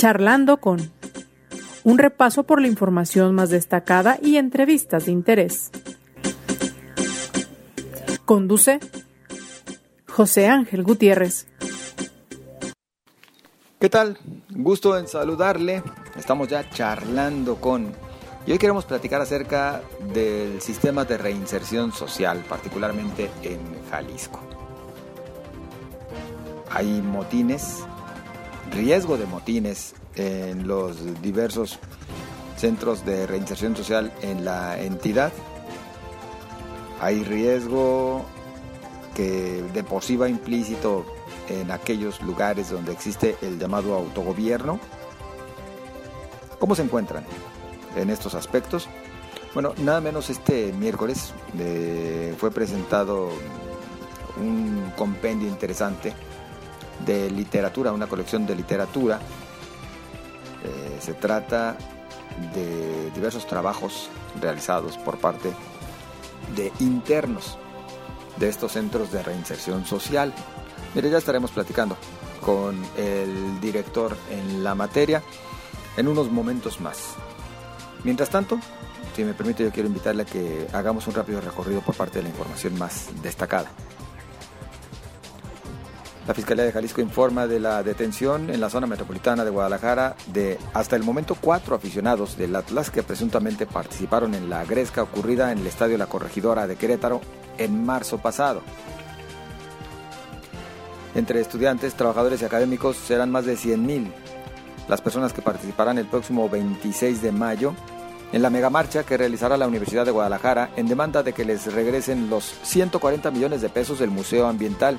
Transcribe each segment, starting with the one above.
Charlando con un repaso por la información más destacada y entrevistas de interés. Conduce José Ángel Gutiérrez. ¿Qué tal? Gusto en saludarle. Estamos ya charlando con... Y hoy queremos platicar acerca del sistema de reinserción social, particularmente en Jalisco. Hay motines, riesgo de motines en los diversos centros de reinserción social en la entidad. Hay riesgo que de por sí va implícito en aquellos lugares donde existe el llamado autogobierno. ¿Cómo se encuentran en estos aspectos? Bueno, nada menos este miércoles eh, fue presentado un compendio interesante de literatura, una colección de literatura. Eh, se trata de diversos trabajos realizados por parte de internos de estos centros de reinserción social. Mire, ya estaremos platicando con el director en la materia en unos momentos más. Mientras tanto, si me permite, yo quiero invitarle a que hagamos un rápido recorrido por parte de la información más destacada. La Fiscalía de Jalisco informa de la detención en la zona metropolitana de Guadalajara de hasta el momento cuatro aficionados del Atlas que presuntamente participaron en la gresca ocurrida en el Estadio La Corregidora de Querétaro en marzo pasado. Entre estudiantes, trabajadores y académicos serán más de 100.000 las personas que participarán el próximo 26 de mayo en la megamarcha que realizará la Universidad de Guadalajara en demanda de que les regresen los 140 millones de pesos del Museo Ambiental.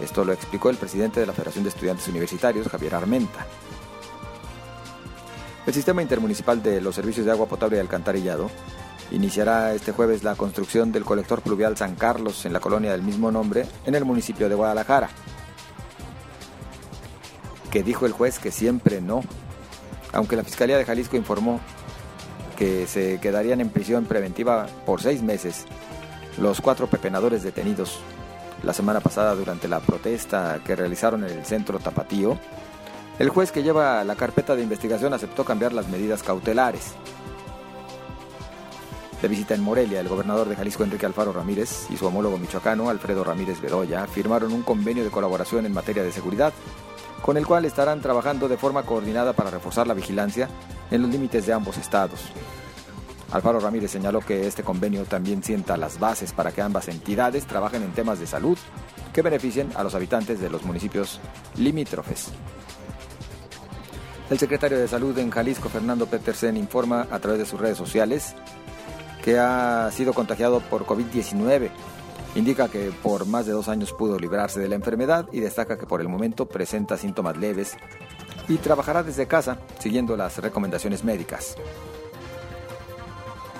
Esto lo explicó el presidente de la Federación de Estudiantes Universitarios, Javier Armenta. El Sistema Intermunicipal de los Servicios de Agua Potable y Alcantarillado iniciará este jueves la construcción del colector pluvial San Carlos en la colonia del mismo nombre en el municipio de Guadalajara. Que dijo el juez que siempre no, aunque la Fiscalía de Jalisco informó que se quedarían en prisión preventiva por seis meses los cuatro pepenadores detenidos la semana pasada durante la protesta que realizaron en el centro Tapatío, el juez que lleva la carpeta de investigación aceptó cambiar las medidas cautelares. De visita en Morelia, el gobernador de Jalisco Enrique Alfaro Ramírez y su homólogo michoacano Alfredo Ramírez Bedoya firmaron un convenio de colaboración en materia de seguridad, con el cual estarán trabajando de forma coordinada para reforzar la vigilancia en los límites de ambos estados. Alfaro Ramírez señaló que este convenio también sienta las bases para que ambas entidades trabajen en temas de salud que beneficien a los habitantes de los municipios limítrofes. El secretario de Salud en Jalisco, Fernando Petersen, informa a través de sus redes sociales que ha sido contagiado por COVID-19. Indica que por más de dos años pudo librarse de la enfermedad y destaca que por el momento presenta síntomas leves y trabajará desde casa siguiendo las recomendaciones médicas.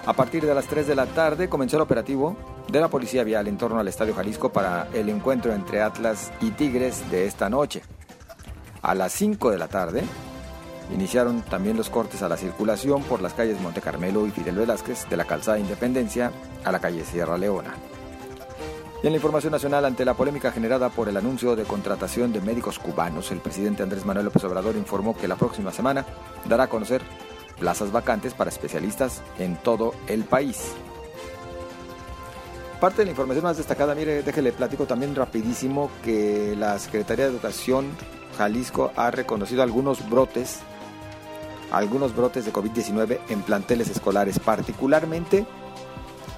A partir de las 3 de la tarde comenzó el operativo de la Policía Vial en torno al Estadio Jalisco para el encuentro entre Atlas y Tigres de esta noche. A las 5 de la tarde Iniciaron también los cortes a la circulación por las calles Monte Carmelo y Fidel Velázquez, de la calzada Independencia a la calle Sierra Leona. Y en la información nacional, ante la polémica generada por el anuncio de contratación de médicos cubanos, el presidente Andrés Manuel López Obrador informó que la próxima semana dará a conocer plazas vacantes para especialistas en todo el país. Parte de la información más destacada, mire, déjele platico también rapidísimo que la Secretaría de Educación Jalisco ha reconocido algunos brotes algunos brotes de COVID-19 en planteles escolares, particularmente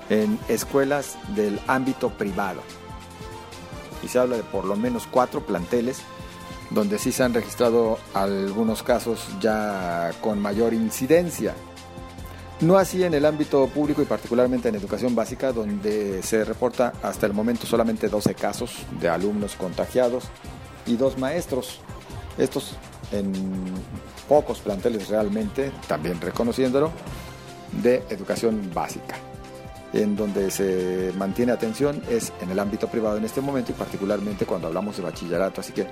en escuelas del ámbito privado. Y se habla de por lo menos cuatro planteles donde sí se han registrado algunos casos ya con mayor incidencia. No así en el ámbito público y particularmente en educación básica, donde se reporta hasta el momento solamente 12 casos de alumnos contagiados y dos maestros. Estos en pocos planteles realmente, también reconociéndolo, de educación básica. En donde se mantiene atención es en el ámbito privado en este momento y particularmente cuando hablamos de bachillerato. Así que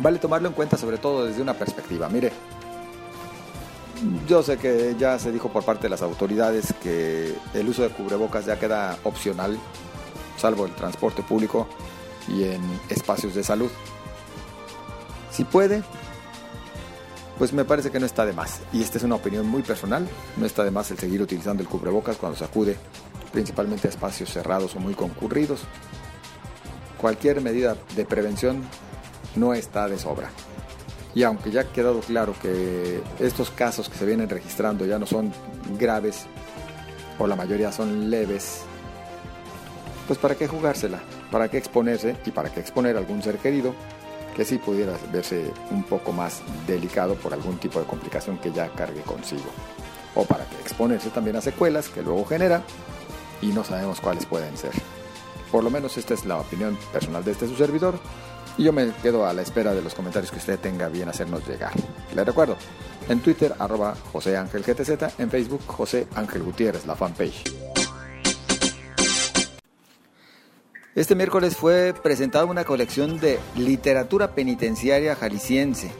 vale tomarlo en cuenta sobre todo desde una perspectiva. Mire, yo sé que ya se dijo por parte de las autoridades que el uso de cubrebocas ya queda opcional, salvo el transporte público y en espacios de salud. Si puede, pues me parece que no está de más. Y esta es una opinión muy personal, no está de más el seguir utilizando el cubrebocas cuando se acude principalmente a espacios cerrados o muy concurridos. Cualquier medida de prevención no está de sobra. Y aunque ya ha quedado claro que estos casos que se vienen registrando ya no son graves, o la mayoría son leves, pues para qué jugársela, para qué exponerse y para qué exponer a algún ser querido que sí pudiera verse un poco más delicado por algún tipo de complicación que ya cargue consigo. O para que exponerse también a secuelas que luego genera y no sabemos cuáles pueden ser. Por lo menos esta es la opinión personal de este su servidor y yo me quedo a la espera de los comentarios que usted tenga bien hacernos llegar. Le recuerdo, en Twitter arroba José Ángel GTZ, en Facebook José Ángel Gutiérrez, la fanpage. Este miércoles fue presentada una colección de literatura penitenciaria jalisciense.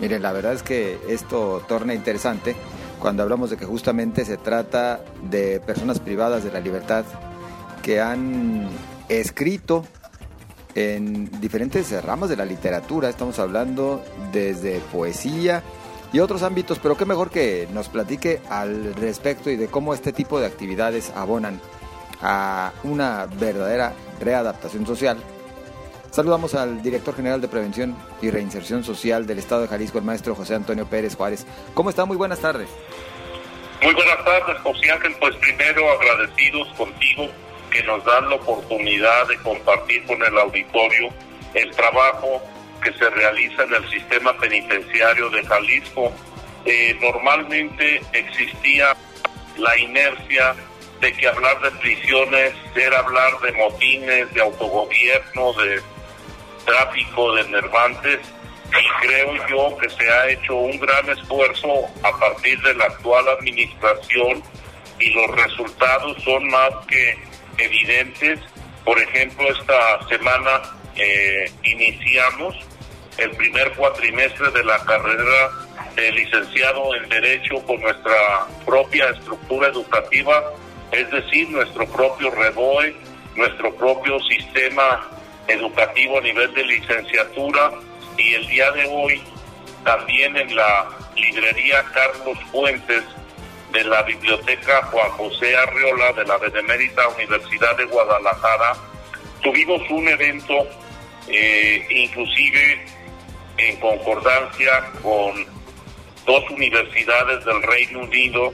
Miren, la verdad es que esto torna interesante cuando hablamos de que justamente se trata de personas privadas de la libertad que han escrito en diferentes ramas de la literatura. Estamos hablando desde poesía y otros ámbitos, pero qué mejor que nos platique al respecto y de cómo este tipo de actividades abonan a una verdadera readaptación social. Saludamos al director general de Prevención y Reinserción Social del Estado de Jalisco, el maestro José Antonio Pérez Juárez. ¿Cómo está? Muy buenas tardes. Muy buenas tardes, José. Pues primero agradecidos contigo que nos dan la oportunidad de compartir con el auditorio el trabajo que se realiza en el sistema penitenciario de Jalisco. Eh, normalmente existía la inercia de que hablar de prisiones era hablar de motines, de autogobierno, de tráfico de nervantes y creo yo que se ha hecho un gran esfuerzo a partir de la actual administración y los resultados son más que evidentes. Por ejemplo, esta semana eh, iniciamos el primer cuatrimestre de la carrera de licenciado en Derecho con nuestra propia estructura educativa es decir, nuestro propio REBOE, nuestro propio sistema educativo a nivel de licenciatura y el día de hoy también en la librería Carlos Fuentes de la Biblioteca Juan José Arriola de la Benemérita Universidad de Guadalajara, tuvimos un evento eh, inclusive en concordancia con dos universidades del Reino Unido,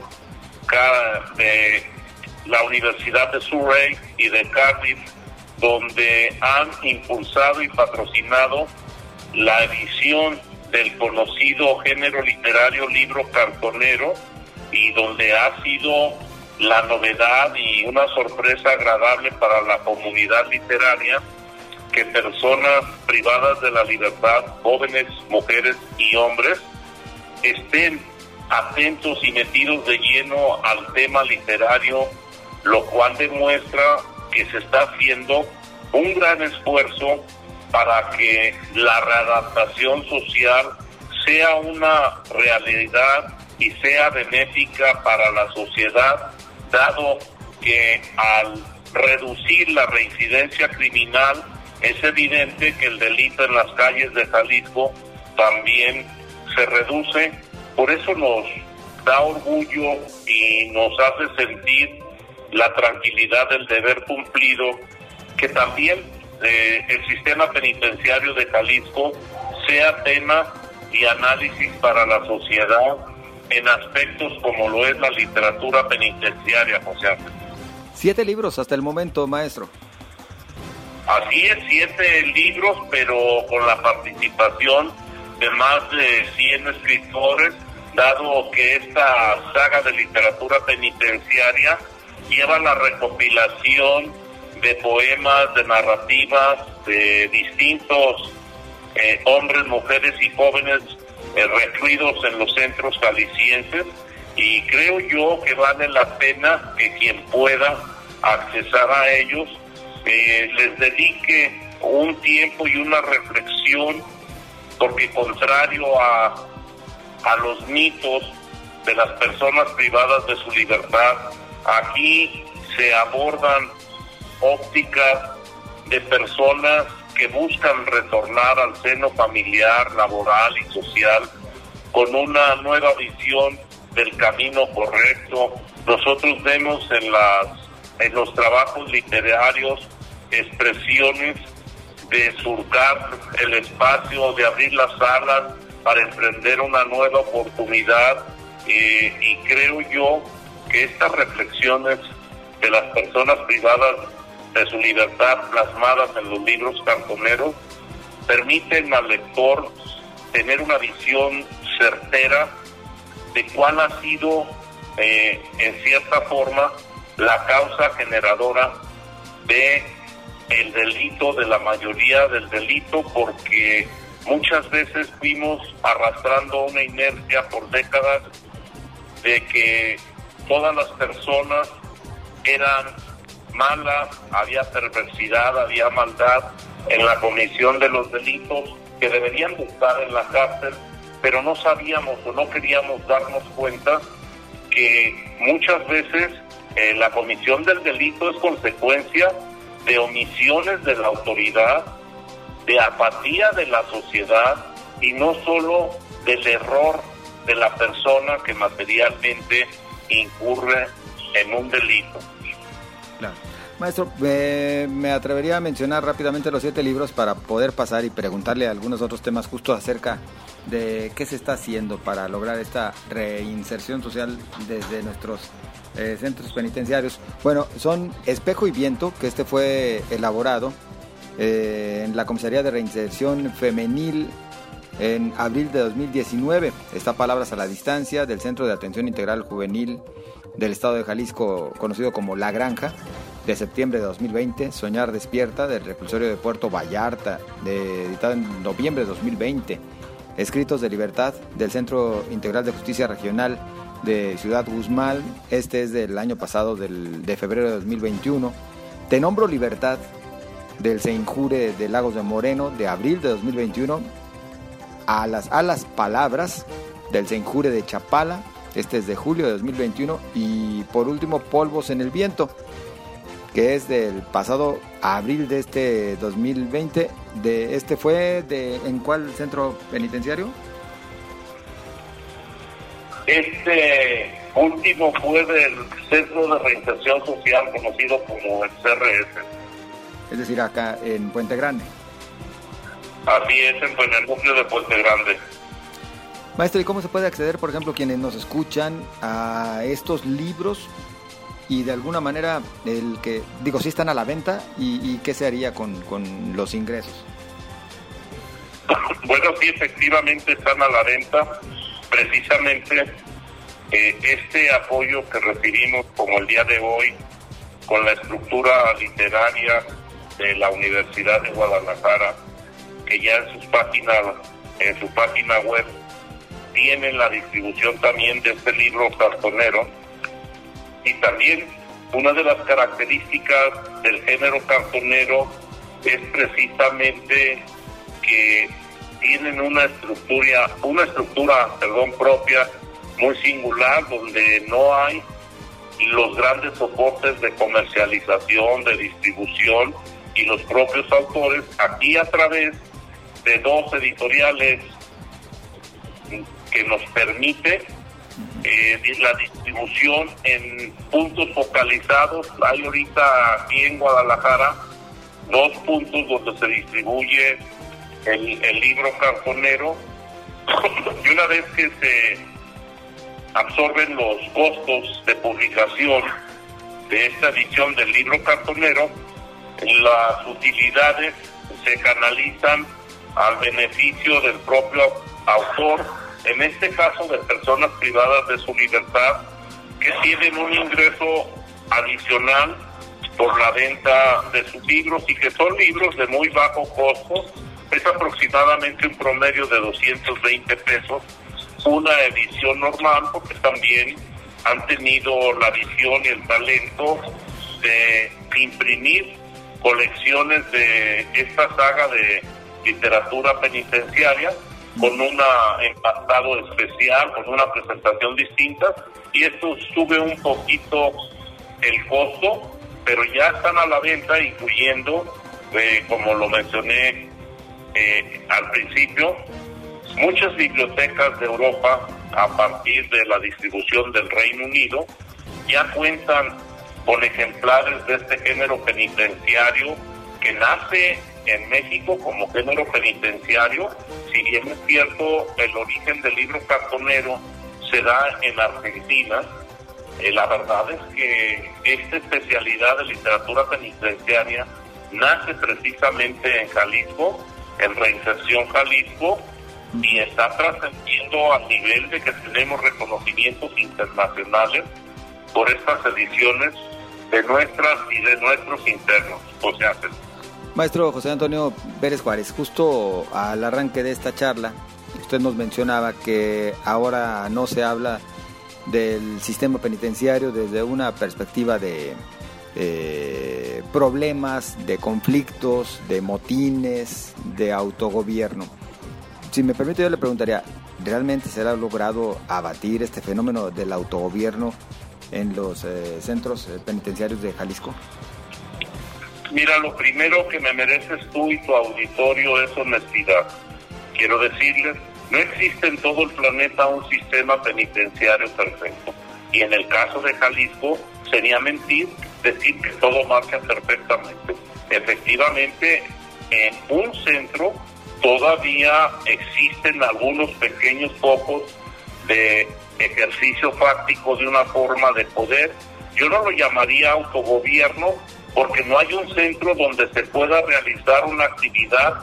la Universidad de Surrey y de Cardiff, donde han impulsado y patrocinado la edición del conocido género literario libro cartonero y donde ha sido la novedad y una sorpresa agradable para la comunidad literaria que personas privadas de la libertad, jóvenes, mujeres y hombres, estén atentos y metidos de lleno al tema literario lo cual demuestra que se está haciendo un gran esfuerzo para que la readaptación social sea una realidad y sea benéfica para la sociedad, dado que al reducir la reincidencia criminal es evidente que el delito en las calles de Jalisco también se reduce. Por eso nos da orgullo y nos hace sentir la tranquilidad del deber cumplido, que también eh, el sistema penitenciario de Jalisco sea tema y análisis para la sociedad en aspectos como lo es la literatura penitenciaria, José Ángel. Siete libros hasta el momento, maestro. Así es, siete libros, pero con la participación de más de 100 escritores, dado que esta saga de literatura penitenciaria lleva la recopilación de poemas, de narrativas de distintos eh, hombres, mujeres y jóvenes recluidos en los centros jaliscienses y creo yo que vale la pena que quien pueda accesar a ellos eh, les dedique un tiempo y una reflexión porque contrario a, a los mitos de las personas privadas de su libertad, Aquí se abordan ópticas de personas que buscan retornar al seno familiar, laboral y social con una nueva visión del camino correcto. Nosotros vemos en las en los trabajos literarios expresiones de surcar el espacio, de abrir las alas para emprender una nueva oportunidad eh, y creo yo que estas reflexiones de las personas privadas de su libertad plasmadas en los libros cartoneros permiten al lector tener una visión certera de cuál ha sido, eh, en cierta forma, la causa generadora de el delito, de la mayoría del delito, porque muchas veces fuimos arrastrando una inercia por décadas de que todas las personas eran malas, había perversidad, había maldad en la comisión de los delitos que deberían de estar en la cárcel, pero no sabíamos o no queríamos darnos cuenta que muchas veces eh, la comisión del delito es consecuencia de omisiones de la autoridad, de apatía de la sociedad y no solo del error de la persona que materialmente incurre en un delito. Maestro, me atrevería a mencionar rápidamente los siete libros para poder pasar y preguntarle algunos otros temas justo acerca de qué se está haciendo para lograr esta reinserción social desde nuestros eh, centros penitenciarios. Bueno, son Espejo y Viento, que este fue elaborado eh, en la Comisaría de Reinserción Femenil en abril de 2019. Está Palabras a la Distancia del Centro de Atención Integral Juvenil del Estado de Jalisco, conocido como La Granja, de septiembre de 2020. Soñar Despierta del Reclusorio de Puerto Vallarta, de, editado en noviembre de 2020. Escritos de Libertad del Centro Integral de Justicia Regional de Ciudad Guzmán. Este es del año pasado, del, de febrero de 2021. Te nombro Libertad del Seinjure de Lagos de Moreno de abril de 2021. A las, a las palabras del Seinjure de Chapala. Este es de julio de 2021. Y por último, Polvos en el Viento, que es del pasado abril de este 2020. De, este fue de en cuál centro penitenciario? Este último fue del Centro de Reinserción Social conocido como el CRS. Es decir, acá en Puente Grande. Así es, en el núcleo de Puente Grande. Maestro, ¿y cómo se puede acceder, por ejemplo, quienes nos escuchan a estos libros y de alguna manera el que, digo, si están a la venta y, qué se haría con, con los ingresos? Bueno, sí, efectivamente están a la venta precisamente eh, este apoyo que recibimos como el día de hoy con la estructura literaria de la Universidad de Guadalajara, que ya en sus páginas, en su página web tienen la distribución también de este libro cartonero y también una de las características del género cartonero es precisamente que tienen una estructura, una estructura, perdón, propia muy singular donde no hay los grandes soportes de comercialización, de distribución y los propios autores aquí a través de dos editoriales que nos permite eh, la distribución en puntos focalizados. Hay ahorita aquí en Guadalajara dos puntos donde se distribuye el, libro cartonero y una vez que se absorben los costos de publicación de esta edición del libro cartonero, las utilidades se canalizan al beneficio del propio autor, en este caso de personas privadas de su libertad, que tienen un ingreso adicional por la venta de sus libros y que son libros de muy bajo costo es aproximadamente un promedio de 220 pesos una edición normal porque también han tenido la visión y el talento de imprimir colecciones de esta saga de literatura penitenciaria con un empastado especial, con una presentación distinta y esto sube un poquito el costo, pero ya están a la venta incluyendo, eh, como lo mencioné eh, al principio Muchas bibliotecas de Europa, a partir de la distribución del Reino Unido, ya cuentan con ejemplares de este género penitenciario que nace en México como género penitenciario, si bien es cierto el origen del libro cartonero se da en Argentina, eh, la verdad es que esta especialidad de literatura penitenciaria nace precisamente en Jalisco, en Reinserción Jalisco, y está trascendiendo a nivel de que tenemos reconocimientos internacionales por estas ediciones de nuestras y de nuestros internos. O Maestro José Antonio Pérez Juárez, justo al arranque de esta charla, usted nos mencionaba que ahora no se habla del sistema penitenciario desde una perspectiva de eh, problemas, de conflictos, de motines, de autogobierno. Si me permite, yo le preguntaría, ¿realmente se ha logrado abatir este fenómeno del autogobierno en los eh, centros eh, penitenciarios de Jalisco? Mira, lo primero que me mereces tú y tu auditorio es honestidad. Quiero decirles, no existe en todo el planeta un sistema penitenciario perfecto. Y en el caso de Jalisco, sería mentir decir que todo marcha perfectamente. Efectivamente, en un centro todavía existen algunos pequeños focos de ejercicio fáctico de una forma de poder. Yo no lo llamaría autogobierno porque no hay un centro donde se pueda realizar una actividad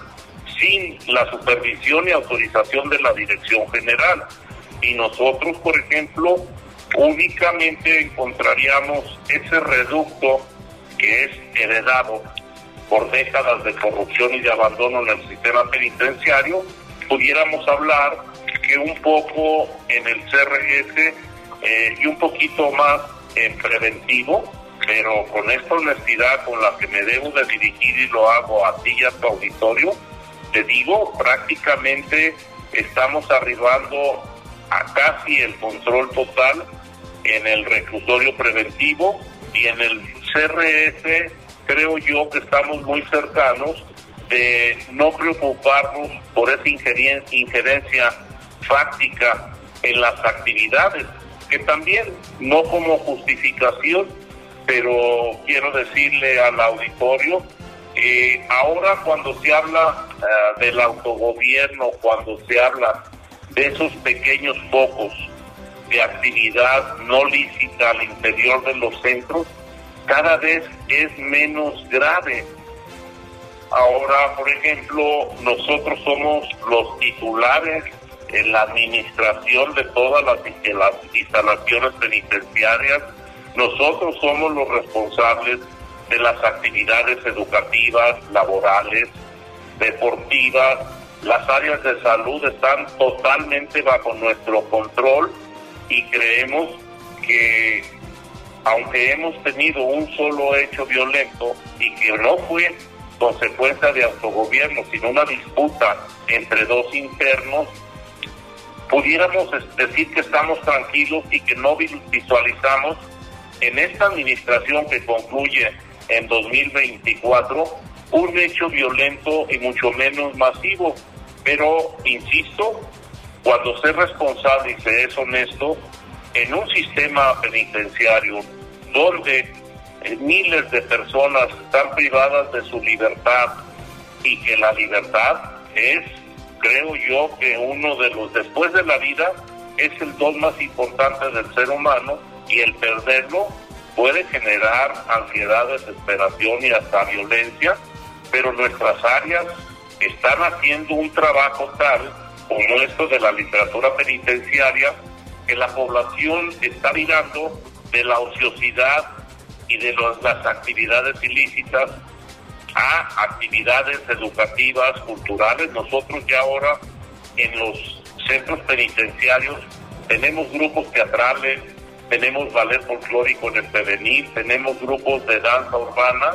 sin la supervisión y autorización de la dirección general. Y nosotros, por ejemplo, únicamente encontraríamos ese reducto que es heredado por décadas de corrupción y de abandono en el sistema penitenciario, pudiéramos hablar que un poco en el CRS eh, y un poquito más en preventivo, pero con esta honestidad con la que me debo de dirigir y lo hago a ti y a tu auditorio, te digo, prácticamente estamos arribando a casi el control total en el reclusorio preventivo y en el CRS creo yo que estamos muy cercanos de no preocuparnos por esa injerencia, injerencia fáctica en las actividades, que también no como justificación, pero quiero decirle al auditorio, eh, ahora cuando se habla uh, del autogobierno, cuando se habla de esos pequeños focos de actividad no lícita al interior de los centros, cada vez es menos grave. Ahora, por ejemplo, nosotros somos los titulares en la administración de todas las instalaciones penitenciarias. Nosotros somos los responsables de las actividades educativas, laborales, deportivas. Las áreas de salud están totalmente bajo nuestro control y creemos que aunque hemos tenido un solo hecho violento y que no fue consecuencia de autogobierno, sino una disputa entre dos internos, pudiéramos decir que estamos tranquilos y que no visualizamos en esta administración que concluye en 2024 un hecho violento y mucho menos masivo. Pero, insisto, cuando se es responsable y se es honesto, en un sistema penitenciario donde eh, miles de personas están privadas de su libertad y que la libertad es, creo yo, que uno de los, después de la vida, es el don más importante del ser humano y el perderlo puede generar ansiedad, desesperación y hasta violencia, pero nuestras áreas están haciendo un trabajo tal como esto de la literatura penitenciaria que la población está mirando de la ociosidad y de las actividades ilícitas a actividades educativas, culturales. Nosotros ya ahora en los centros penitenciarios tenemos grupos teatrales, tenemos ballet folclórico en el prevenir, tenemos grupos de danza urbana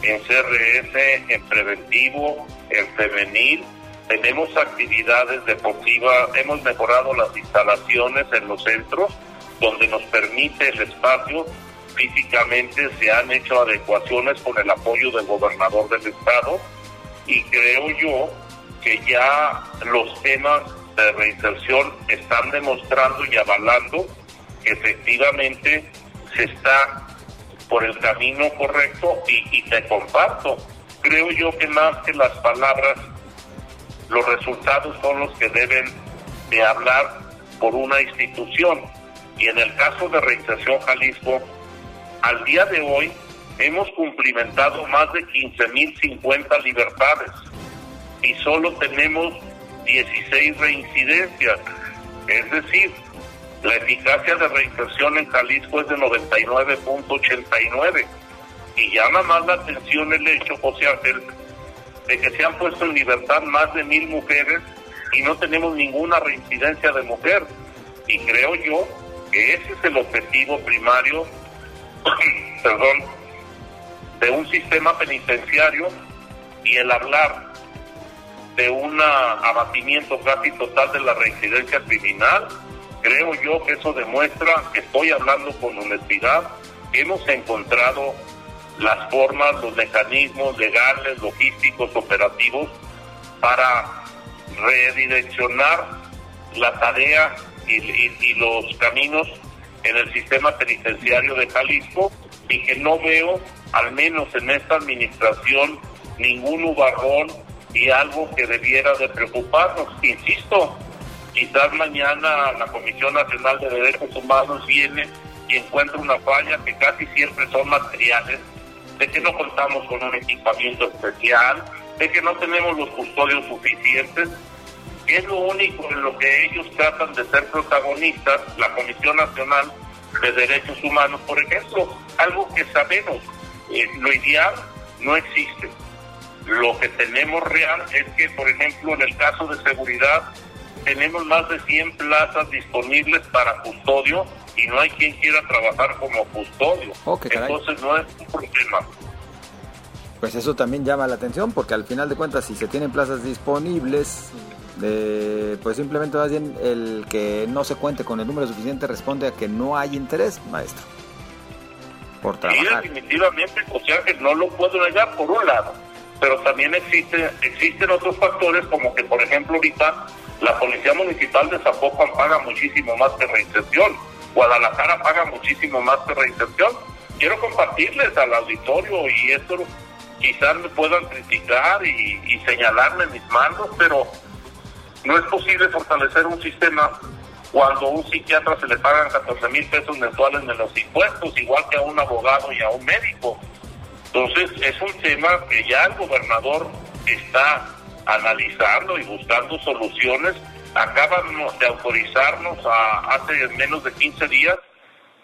en CRS, en preventivo, en femenil, tenemos actividades deportivas, hemos mejorado las instalaciones en los centros donde nos permite el espacio. Físicamente, se han hecho adecuaciones con el apoyo del gobernador del estado. Y creo yo que ya los temas de reinserción están demostrando y avalando efectivamente se está por el camino correcto y, te comparto. Creo yo que más que las palabras, los resultados son los que deben de hablar por una institución. Y en el caso de Reinserción Jalisco, al día de hoy hemos cumplimentado más de 15.050 libertades y solo tenemos 16 reincidencias. Es decir, la eficacia de reinserción en Jalisco es de 99.89 y llama más la atención el hecho, José Ángel, de que se han puesto en libertad más de mil mujeres y no tenemos ninguna reincidencia de mujer. Y creo yo que ese es el objetivo primario, perdón, de un sistema penitenciario y el hablar de un abatimiento casi total de la reincidencia criminal, creo yo que eso demuestra que estoy hablando con honestidad, hemos encontrado las formas, los mecanismos legales, logísticos, operativos para redireccionar la tarea y, los caminos en el sistema penitenciario de Jalisco y que no veo, al menos en esta administración, ningún ubarrón y algo que debiera de preocuparnos. Insisto, quizás mañana la Comisión Nacional de Derechos Humanos viene y encuentra una falla que casi siempre son materiales, de que no contamos con un equipamiento especial, de que no tenemos los custodios suficientes, es lo único en lo que ellos tratan de ser protagonistas, la Comisión Nacional de Derechos Humanos, por ejemplo, algo que sabemos, eh, lo ideal no existe. Lo que tenemos real es que, por ejemplo, en el caso de seguridad, tenemos más de 100 plazas disponibles para custodio y no hay quien quiera trabajar como custodio. Entonces no es un problema. Pues eso también llama la atención porque al final de cuentas si se tienen plazas disponibles, pues simplemente más bien el que no se cuente con el número suficiente responde a que no hay interés, maestro, por trabajar. Y definitivamente, o sea que no lo puedo negar por un lado, pero también existe, existen otros factores como que, por ejemplo, ahorita la Policía Municipal de Zapopan paga muchísimo más que reinserción, Guadalajara paga muchísimo más que reinserción. Quiero compartirles al auditorio y esto quizás me puedan criticar y, y señalarme mis manos, pero no es posible fortalecer un sistema cuando a un psiquiatra se le pagan 14 mil pesos mensuales de los impuestos, igual que a un abogado y a un médico. Entonces, es un tema que ya el gobernador está analizando y buscando soluciones. Acaban de autorizarnos a, hace menos de 15 días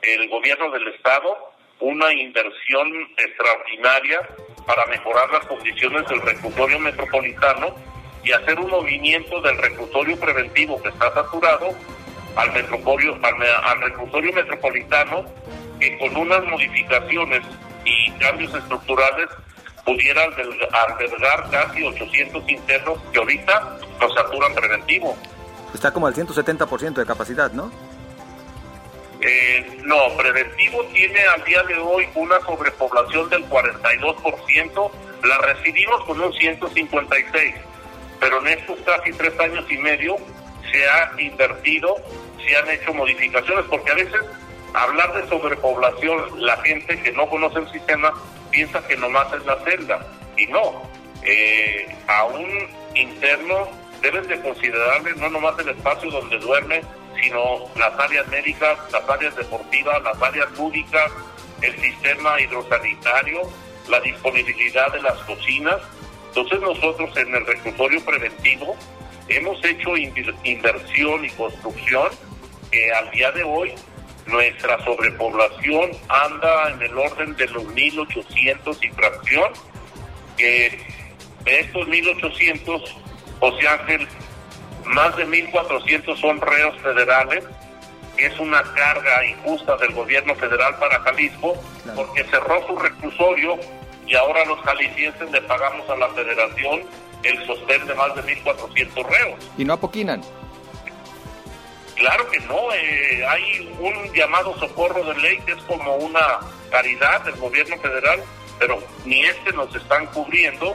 el gobierno del estado una inversión extraordinaria para mejorar las condiciones del reclusorio metropolitano y hacer un movimiento del reclusorio preventivo que está saturado al, metropolio, al, reclusorio metropolitano que con unas modificaciones y cambios estructurales pudiera albergar casi 800 internos que ahorita nos saturan preventivo. Está como al 170% de capacidad, ¿no? Eh, no, preventivo tiene al día de hoy una sobrepoblación del 42%, la recibimos con un 156 pero en estos casi tres años y medio se ha invertido, se han hecho modificaciones, porque a veces hablar de sobrepoblación, la gente que no conoce el sistema piensa que nomás es la celda, y no, eh, a un interno deben de considerarle no nomás el espacio donde duerme, sino las áreas médicas, las áreas deportivas, las áreas lúdicas, el sistema hidrosanitario, la disponibilidad de las cocinas, entonces nosotros en el reclusorio preventivo hemos hecho inversión y construcción que al día de hoy nuestra sobrepoblación anda en el orden de los 1.800 y fracción, que de estos 1.800, José Ángel, más de 1.400 son reos federales, que es una carga injusta del gobierno federal para Jalisco, porque cerró su reclusorio y ahora los jaliscienses le pagamos a la federación el sostén de más de 1.400 reos. ¿Y no apoquinan? Claro que no, eh, hay un llamado socorro de ley que es como una caridad del gobierno federal, pero ni este nos están cubriendo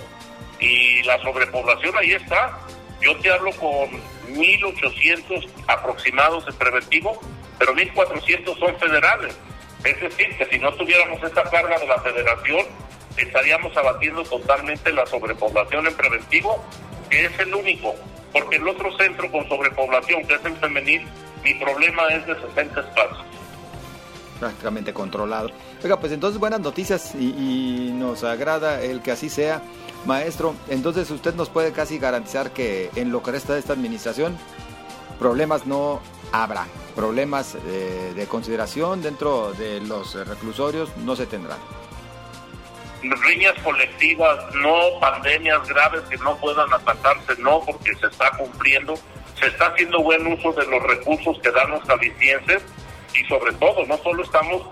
y la sobrepoblación ahí está. Yo te hablo con 1.800 aproximados de preventivo, pero 1.400 son federales. Es decir, que si no tuviéramos esta carga de la federación, estaríamos abatiendo totalmente la sobrepoblación en preventivo, que es el único. Porque el otro centro con sobrepoblación, que es el femenil, mi problema es de 60 espacios. Prácticamente controlado. Oiga, pues entonces buenas noticias y, y nos agrada el que así sea. Maestro, entonces usted nos puede casi garantizar que en lo que resta de esta administración problemas no habrá, problemas de, de consideración dentro de los reclusorios no se tendrán. Riñas colectivas, no pandemias graves que no puedan atacarse, no, porque se está cumpliendo, se está haciendo buen uso de los recursos que dan los jaliscienses y sobre todo, no solo estamos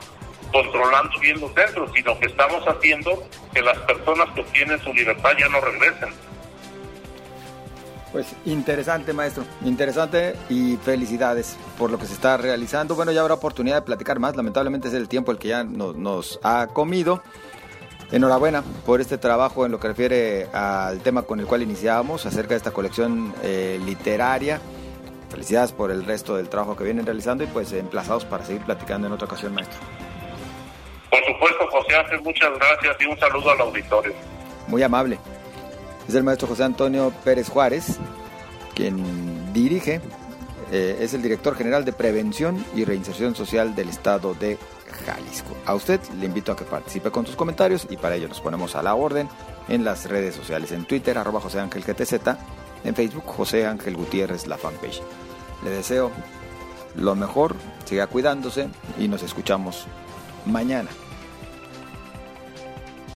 controlando bien los centros, sino que estamos haciendo que las personas que obtienen su libertad ya no regresen. Pues interesante, maestro, interesante y felicidades por lo que se está realizando. Bueno, ya habrá oportunidad de platicar más, lamentablemente es el tiempo el que ya nos, nos ha comido. Enhorabuena por este trabajo en lo que refiere al tema con el cual iniciábamos acerca de esta colección eh, literaria. Felicidades por el resto del trabajo que vienen realizando y pues emplazados para seguir platicando en otra ocasión, maestro. Por supuesto, José Ángel, muchas gracias y un saludo al auditorio. Muy amable. Es el maestro José Antonio Pérez Juárez, quien dirige, eh, es el director general de Prevención y Reinserción Social del Estado de Jalisco. A usted le invito a que participe con sus comentarios y para ello nos ponemos a la orden en las redes sociales, en Twitter, arroba José Ángel GTZ, en Facebook, José Ángel Gutiérrez, la fanpage. Le deseo lo mejor, siga cuidándose y nos escuchamos mañana.